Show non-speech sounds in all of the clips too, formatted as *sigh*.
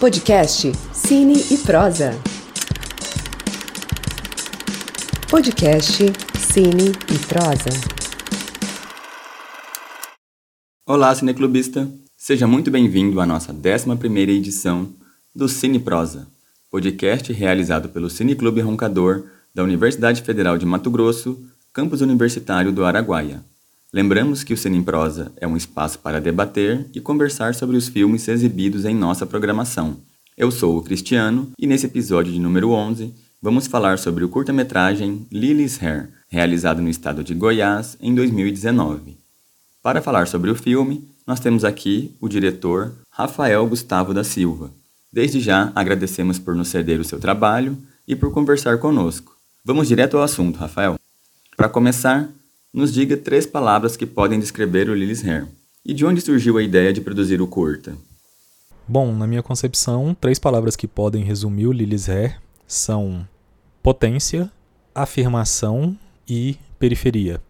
Podcast Cine e Prosa. Podcast Cine e Prosa. Olá, cineclubista! Seja muito bem-vindo à nossa 11ª edição do Cine Prosa, podcast realizado pelo Cineclube Roncador da Universidade Federal de Mato Grosso, campus universitário do Araguaia. Lembramos que o Cine em Prosa é um espaço para debater e conversar sobre os filmes exibidos em nossa programação. Eu sou o Cristiano e nesse episódio de número 11 vamos falar sobre o curta-metragem Lily's Hair, realizado no estado de Goiás em 2019. Para falar sobre o filme, nós temos aqui o diretor Rafael Gustavo da Silva. Desde já agradecemos por nos ceder o seu trabalho e por conversar conosco. Vamos direto ao assunto, Rafael. Para começar, nos diga três palavras que podem descrever o Lily's Hair. E de onde surgiu a ideia de produzir o curta? Bom, na minha concepção, três palavras que podem resumir o Lily's Hair são potência, afirmação e periferia.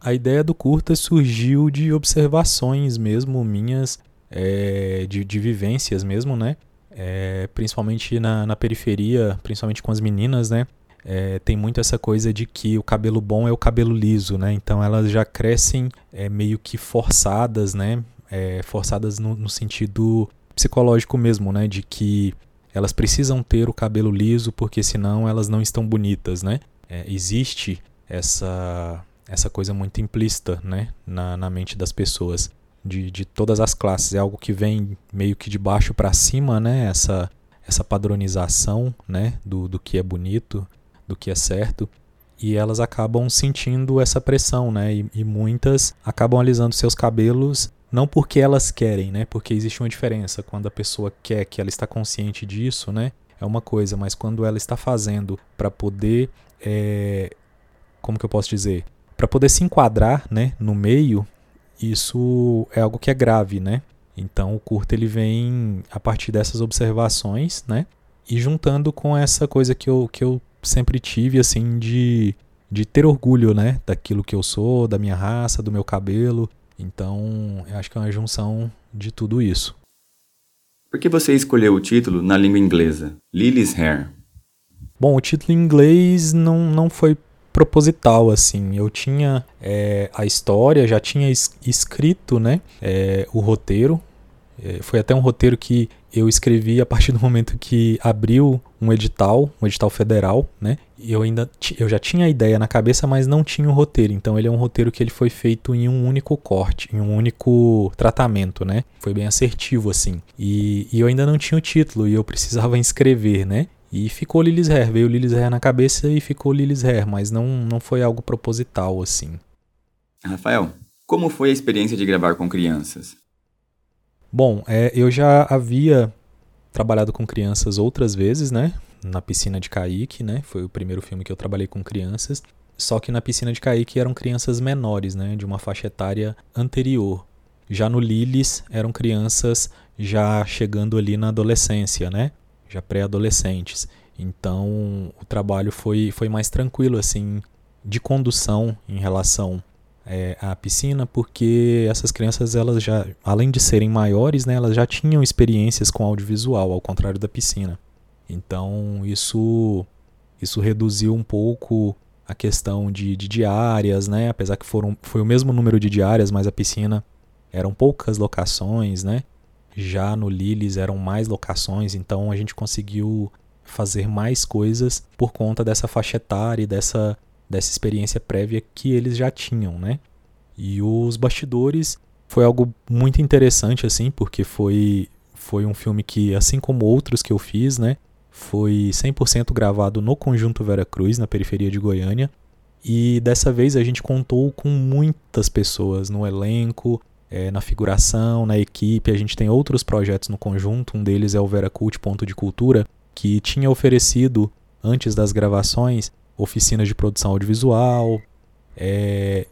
A ideia do curta surgiu de observações mesmo minhas, é, de, de vivências mesmo, né? É, principalmente na, na periferia, principalmente com as meninas, né? É, tem muito essa coisa de que o cabelo bom é o cabelo liso, né? Então elas já crescem é, meio que forçadas, né? É, forçadas no, no, sentido psicológico mesmo, né? De que elas precisam ter o cabelo liso porque senão elas não estão bonitas, né? É, existe essa essa coisa muito implícita, né? Na, na mente das pessoas de, de todas as classes. É algo que vem meio que de baixo para cima, né? Essa essa padronização, né? Do, do que é bonito do que é certo e elas acabam sentindo essa pressão, né? E, e, muitas acabam alisando seus cabelos não porque elas querem, né? Porque existe uma diferença quando a pessoa quer, que ela está consciente disso, né? É uma coisa, mas quando ela está fazendo para poder, é, como que eu posso dizer, para poder se enquadrar, né? No meio, isso é algo que é grave, né? Então o curto ele vem a partir dessas observações, né? E juntando com essa coisa que eu, que eu sempre tive, assim, de, de ter orgulho, né? Daquilo que eu sou, da minha raça, do meu cabelo. Então, eu acho que é uma junção de tudo isso. Por que você escolheu o título na língua inglesa, Lily's Hair? Bom, o título em inglês não, não foi proposital, assim. Eu tinha é, a história, já tinha es escrito, né, é, o roteiro. É, foi até um roteiro que eu escrevi a partir do momento que abriu um edital, um edital federal, né? E eu ainda eu já tinha a ideia na cabeça, mas não tinha o um roteiro. Então ele é um roteiro que ele foi feito em um único corte, em um único tratamento, né? Foi bem assertivo assim. E, e eu ainda não tinha o título e eu precisava *laughs* inscrever, né? E ficou Lilis Hair, veio Lilis Hair na cabeça e ficou Lilis Hair, mas não, não foi algo proposital assim. Rafael, como foi a experiência de gravar com crianças? Bom, é, eu já havia trabalhado com crianças outras vezes, né? Na piscina de Kaique, né? Foi o primeiro filme que eu trabalhei com crianças. Só que na piscina de Kaique eram crianças menores, né? De uma faixa etária anterior. Já no Lilis eram crianças já chegando ali na adolescência, né? Já pré-adolescentes. Então o trabalho foi, foi mais tranquilo, assim, de condução em relação é, a piscina porque essas crianças elas já além de serem maiores né elas já tinham experiências com audiovisual ao contrário da piscina. Então isso isso reduziu um pouco a questão de, de diárias né? Apesar que foram foi o mesmo número de diárias mas a piscina eram poucas locações né? Já no Lilis eram mais locações então a gente conseguiu fazer mais coisas por conta dessa faixa etária e dessa dessa experiência prévia que eles já tinham, né? E os bastidores foi algo muito interessante assim, porque foi foi um filme que assim como outros que eu fiz, né, foi 100% gravado no conjunto Vera Cruz, na periferia de Goiânia. E dessa vez a gente contou com muitas pessoas no elenco, é, na figuração, na equipe. A gente tem outros projetos no conjunto. Um deles é o Vera Cult Ponto de Cultura, que tinha oferecido, antes das gravações, oficinas de produção audiovisual, é,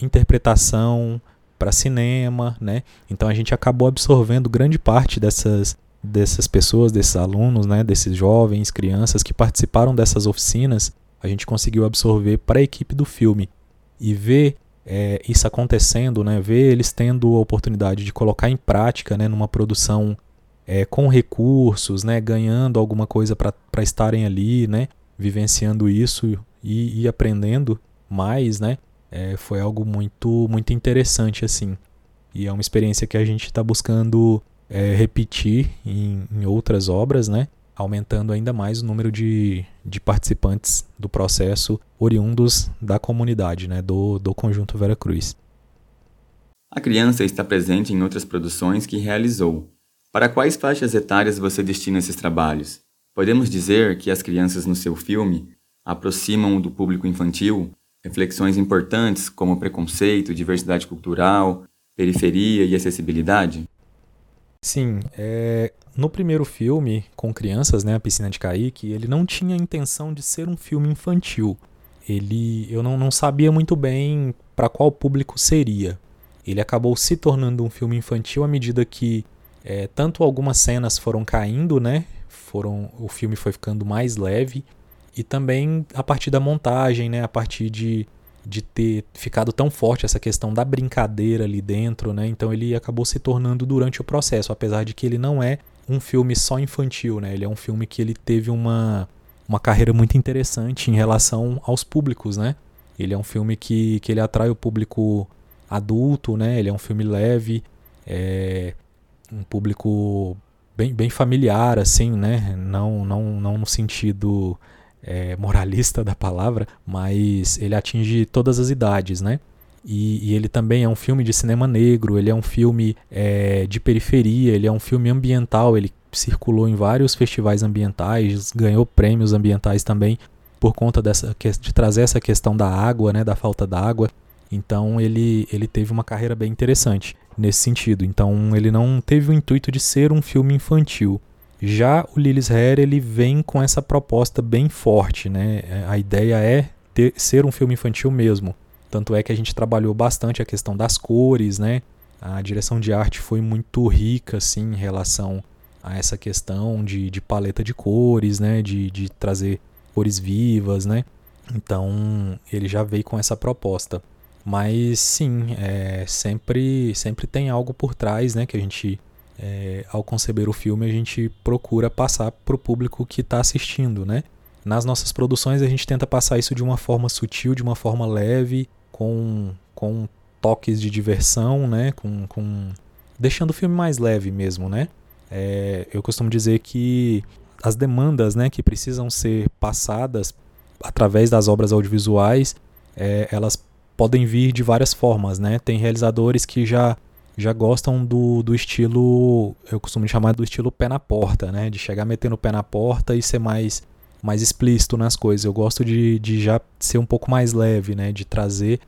interpretação para cinema, né? Então a gente acabou absorvendo grande parte dessas dessas pessoas, desses alunos, né, desses jovens, crianças que participaram dessas oficinas, a gente conseguiu absorver para a equipe do filme. E ver é, isso acontecendo, né, ver eles tendo a oportunidade de colocar em prática, né, numa produção é, com recursos, né, ganhando alguma coisa para estarem ali, né, vivenciando isso e, e aprendendo mais, né, é, foi algo muito muito interessante assim. E é uma experiência que a gente está buscando é, repetir em, em outras obras, né, aumentando ainda mais o número de, de participantes do processo oriundos da comunidade, né, do, do Conjunto Vera Cruz. A criança está presente em outras produções que realizou. Para quais faixas etárias você destina esses trabalhos? Podemos dizer que as crianças no seu filme aproximam do público infantil reflexões importantes como preconceito, diversidade cultural, periferia e acessibilidade? Sim, é, no primeiro filme, com crianças, né, A Piscina de Kaique, ele não tinha a intenção de ser um filme infantil. Ele, eu não, não sabia muito bem para qual público seria. Ele acabou se tornando um filme infantil à medida que é, tanto algumas cenas foram caindo, né, foram, o filme foi ficando mais leve, e também a partir da montagem, né, a partir de de ter ficado tão forte essa questão da brincadeira ali dentro, né? Então ele acabou se tornando durante o processo, apesar de que ele não é um filme só infantil, né? Ele é um filme que ele teve uma, uma carreira muito interessante em relação aos públicos, né? Ele é um filme que, que ele atrai o público adulto, né? Ele é um filme leve, é um público bem, bem familiar, assim, né? Não, não, não no sentido é, moralista da palavra, mas ele atinge todas as idades, né? E, e, ele também é um filme de cinema negro, ele é um filme é, de periferia, ele é um filme ambiental, ele circulou em vários festivais ambientais, ganhou prêmios ambientais também por conta dessa de trazer essa questão da água, né, da falta d'água. Então ele, ele teve uma carreira bem interessante nesse sentido. Então ele não teve o intuito de ser um filme infantil. Já o Lilith Hair ele vem com essa proposta bem forte, né? A ideia é ter, ser um filme infantil mesmo. Tanto é que a gente trabalhou bastante a questão das cores, né? A direção de arte foi muito rica, assim, em relação a essa questão de, de paleta de cores, né? De, de trazer cores vivas, né? Então ele já veio com essa proposta. Mas sim, é, sempre, sempre tem algo por trás, né? Que a gente é, ao conceber o filme, a gente procura passar para o público que está assistindo, né? Nas nossas produções, a gente tenta passar isso de uma forma sutil, de uma forma leve, com, com toques de diversão, né? Com, com... Deixando o filme mais leve mesmo, né? É, eu costumo dizer que as demandas né, que precisam ser passadas através das obras audiovisuais, é, elas podem vir de várias formas, né? Tem realizadores que já já gostam do, do estilo, eu costumo chamar do estilo pé na porta, né? De chegar metendo o pé na porta e ser mais, mais explícito nas coisas. Eu gosto de, de já ser um pouco mais leve, né? De trazer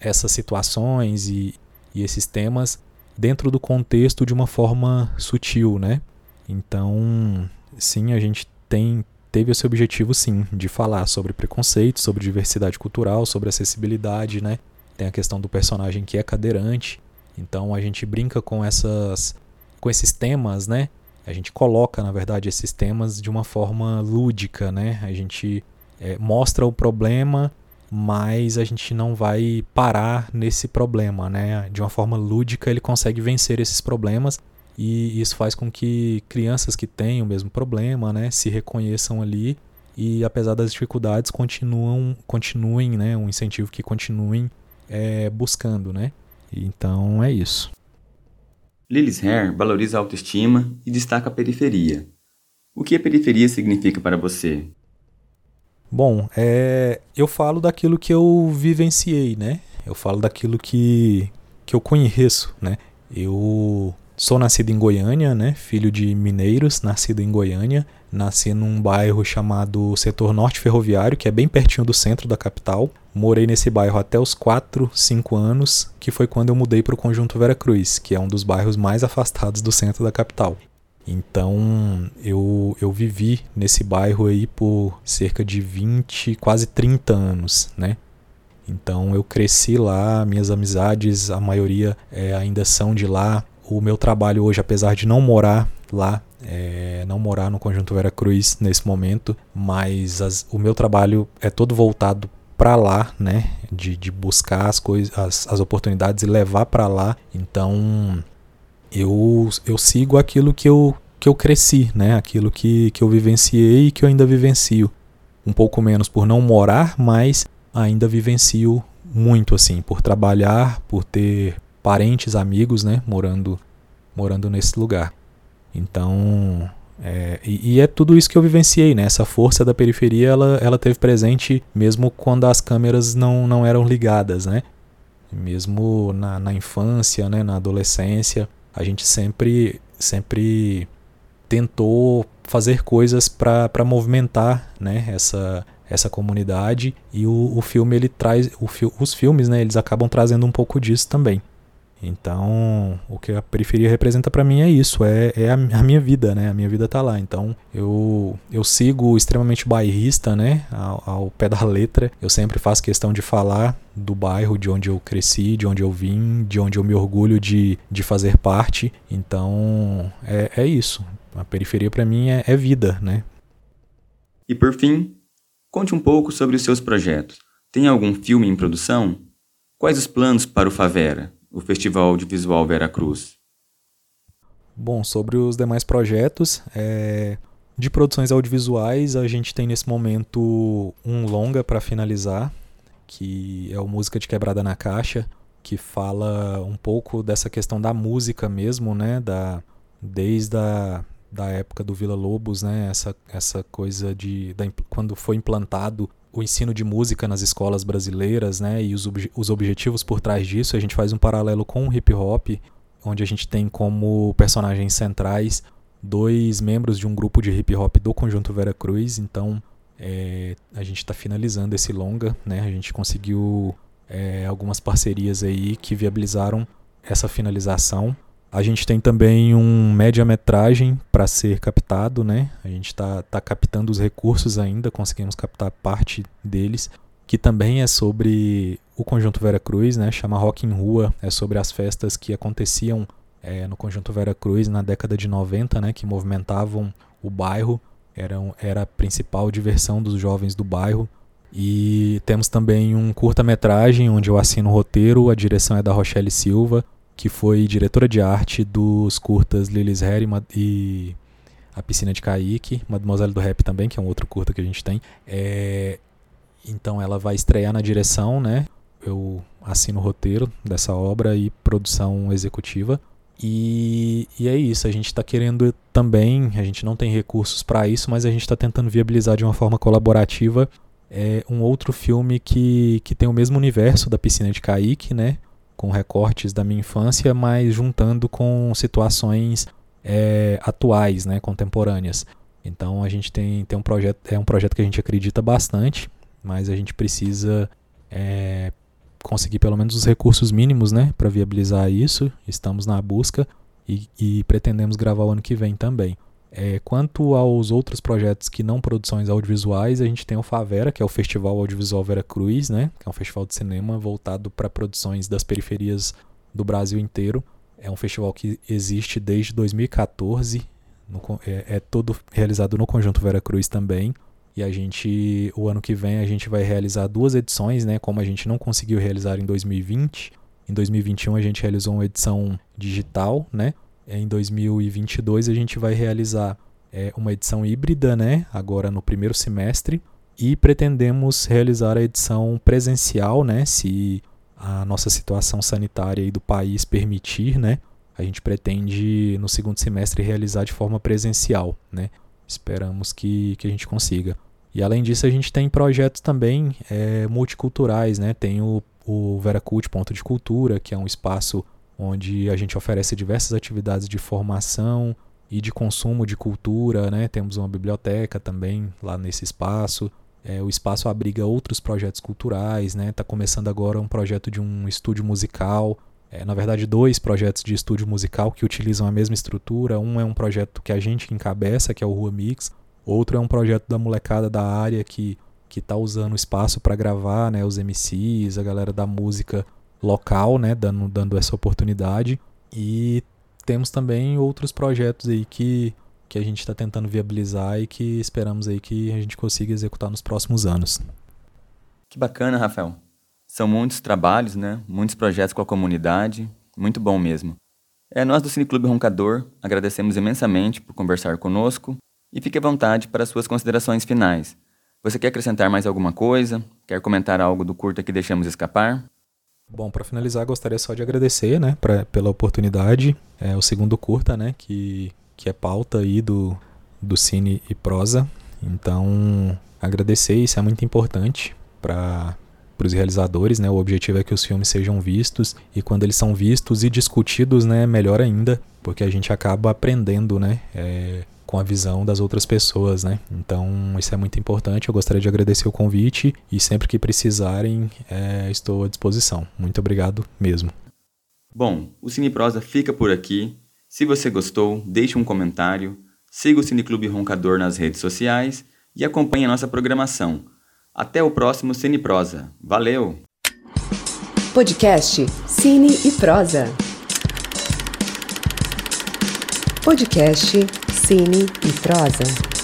essas situações e, e esses temas dentro do contexto de uma forma sutil, né? Então, sim, a gente tem teve esse objetivo sim de falar sobre preconceito, sobre diversidade cultural, sobre acessibilidade, né? Tem a questão do personagem que é cadeirante então a gente brinca com essas com esses temas, né? A gente coloca, na verdade, esses temas de uma forma lúdica, né? A gente é, mostra o problema, mas a gente não vai parar nesse problema, né? De uma forma lúdica ele consegue vencer esses problemas e isso faz com que crianças que têm o mesmo problema, né, se reconheçam ali e apesar das dificuldades continuam, continuem, né, um incentivo que continuem é, buscando, né? Então é isso. Lilith Hair valoriza a autoestima e destaca a periferia. O que a periferia significa para você? Bom, é, eu falo daquilo que eu vivenciei, né? Eu falo daquilo que, que eu conheço, né? Eu sou nascido em Goiânia, né? Filho de mineiros, nascido em Goiânia. Nasci num bairro chamado Setor Norte Ferroviário, que é bem pertinho do centro da capital. Morei nesse bairro até os 4, 5 anos, que foi quando eu mudei para o Conjunto Vera Cruz, que é um dos bairros mais afastados do centro da capital. Então eu, eu vivi nesse bairro aí por cerca de 20, quase 30 anos, né? Então eu cresci lá, minhas amizades, a maioria é, ainda são de lá. O meu trabalho hoje, apesar de não morar lá, é, não morar no Conjunto Vera Cruz nesse momento, mas as, o meu trabalho é todo voltado para lá, né? De, de buscar as coisas, as, as oportunidades e levar para lá. Então eu, eu sigo aquilo que eu que eu cresci, né? Aquilo que, que eu vivenciei e que eu ainda vivencio. Um pouco menos por não morar, mas ainda vivencio muito assim, por trabalhar, por ter parentes, amigos, né, morando morando nesse lugar. Então, é, e, e, é tudo isso que eu vivenciei, né? Essa força da periferia, ela, ela teve presente mesmo quando as câmeras não, não eram ligadas, né? Mesmo na, na infância, né? Na adolescência, a gente sempre, sempre tentou fazer coisas para movimentar, né? Essa, essa comunidade e o, o filme ele traz o, os filmes né eles acabam trazendo um pouco disso também então, o que a periferia representa para mim é isso, é, é a, a, minha vida, né? A minha vida tá lá. Então, eu, eu sigo extremamente bairrista, né? Ao, ao, pé da letra. Eu sempre faço questão de falar do bairro, de onde eu cresci, de onde eu vim, de onde eu me orgulho de, de fazer parte. Então, é, é isso. A periferia para mim é, é vida, né? E por fim, conte um pouco sobre os seus projetos. Tem algum filme em produção? Quais os planos para o Favera? O Festival Audiovisual Vera Cruz? Bom, sobre os demais projetos, é... de produções audiovisuais, a gente tem nesse momento um longa para finalizar, que é o Música de Quebrada na Caixa, que fala um pouco dessa questão da música mesmo, né, da desde a da época do Vila Lobos, né, essa essa coisa de da, quando foi implantado o ensino de música nas escolas brasileiras, né, e os, ob os objetivos por trás disso, a gente faz um paralelo com o hip hop, onde a gente tem como personagens centrais dois membros de um grupo de hip hop do conjunto Vera Cruz. Então, é, a gente está finalizando esse longa, né? A gente conseguiu é, algumas parcerias aí que viabilizaram essa finalização. A gente tem também um média-metragem para ser captado, né? A gente está tá captando os recursos ainda, conseguimos captar parte deles, que também é sobre o Conjunto Vera Cruz, né? Chama Rock em Rua, é sobre as festas que aconteciam é, no Conjunto Vera Cruz na década de 90, né? Que movimentavam o bairro, eram, era a principal diversão dos jovens do bairro. E temos também um curta-metragem onde eu assino o roteiro, a direção é da Rochelle Silva, que foi diretora de arte dos curtas Lilis Harry e A Piscina de Kaique, Mademoiselle do Rap também, que é um outro curta que a gente tem. É, então ela vai estrear na direção, né? Eu assino o roteiro dessa obra e produção executiva. E, e é isso, a gente está querendo também, a gente não tem recursos para isso, mas a gente está tentando viabilizar de uma forma colaborativa é, um outro filme que, que tem o mesmo universo da Piscina de Kaique, né? Com recortes da minha infância, mas juntando com situações é, atuais, né, contemporâneas. Então a gente tem, tem um projeto, é um projeto que a gente acredita bastante, mas a gente precisa é, conseguir pelo menos os recursos mínimos, né, para viabilizar isso. Estamos na busca e, e pretendemos gravar o ano que vem também. É, quanto aos outros projetos que não produções audiovisuais, a gente tem o Favera, que é o Festival Audiovisual Vera Cruz, né? Que é um festival de cinema voltado para produções das periferias do Brasil inteiro. É um festival que existe desde 2014, no, é, é todo realizado no Conjunto Vera Cruz também. E a gente, o ano que vem, a gente vai realizar duas edições, né? Como a gente não conseguiu realizar em 2020. Em 2021 a gente realizou uma edição digital, né? Em 2022 a gente vai realizar é, uma edição híbrida, né? Agora no primeiro semestre e pretendemos realizar a edição presencial, né? Se a nossa situação sanitária do país permitir, né? A gente pretende no segundo semestre realizar de forma presencial, né? Esperamos que, que a gente consiga. E além disso, a gente tem projetos também é, multiculturais, né? Tem o, o Veracult Ponto de Cultura, que é um espaço onde a gente oferece diversas atividades de formação e de consumo de cultura, né? Temos uma biblioteca também lá nesse espaço. É, o espaço abriga outros projetos culturais, né? Está começando agora um projeto de um estúdio musical. É, na verdade, dois projetos de estúdio musical que utilizam a mesma estrutura. Um é um projeto que a gente encabeça, que é o Rua Mix. Outro é um projeto da molecada da área que que está usando o espaço para gravar, né? Os MCs, a galera da música local, né, dando, dando essa oportunidade. E temos também outros projetos aí que, que a gente está tentando viabilizar e que esperamos aí que a gente consiga executar nos próximos anos. Que bacana, Rafael. São muitos trabalhos, né? Muitos projetos com a comunidade. Muito bom mesmo. É, nós do Cineclube Roncador agradecemos imensamente por conversar conosco e fique à vontade para suas considerações finais. Você quer acrescentar mais alguma coisa? Quer comentar algo do curta que deixamos escapar? Bom, para finalizar, gostaria só de agradecer, né, pra, pela oportunidade. É o segundo curta, né, que, que é pauta aí do, do Cine e Prosa. Então, agradecer, isso é muito importante para os realizadores, né? O objetivo é que os filmes sejam vistos e quando eles são vistos e discutidos, né, melhor ainda, porque a gente acaba aprendendo, né, é, com a visão das outras pessoas, né? Então isso é muito importante. Eu gostaria de agradecer o convite e sempre que precisarem é, estou à disposição. Muito obrigado mesmo. Bom, o Cine Prosa fica por aqui. Se você gostou, deixe um comentário, siga o Cineclube Roncador nas redes sociais e acompanhe a nossa programação. Até o próximo Cine Prosa. Valeu! Podcast Cine e Prosa. Podcast Cine e Prosa.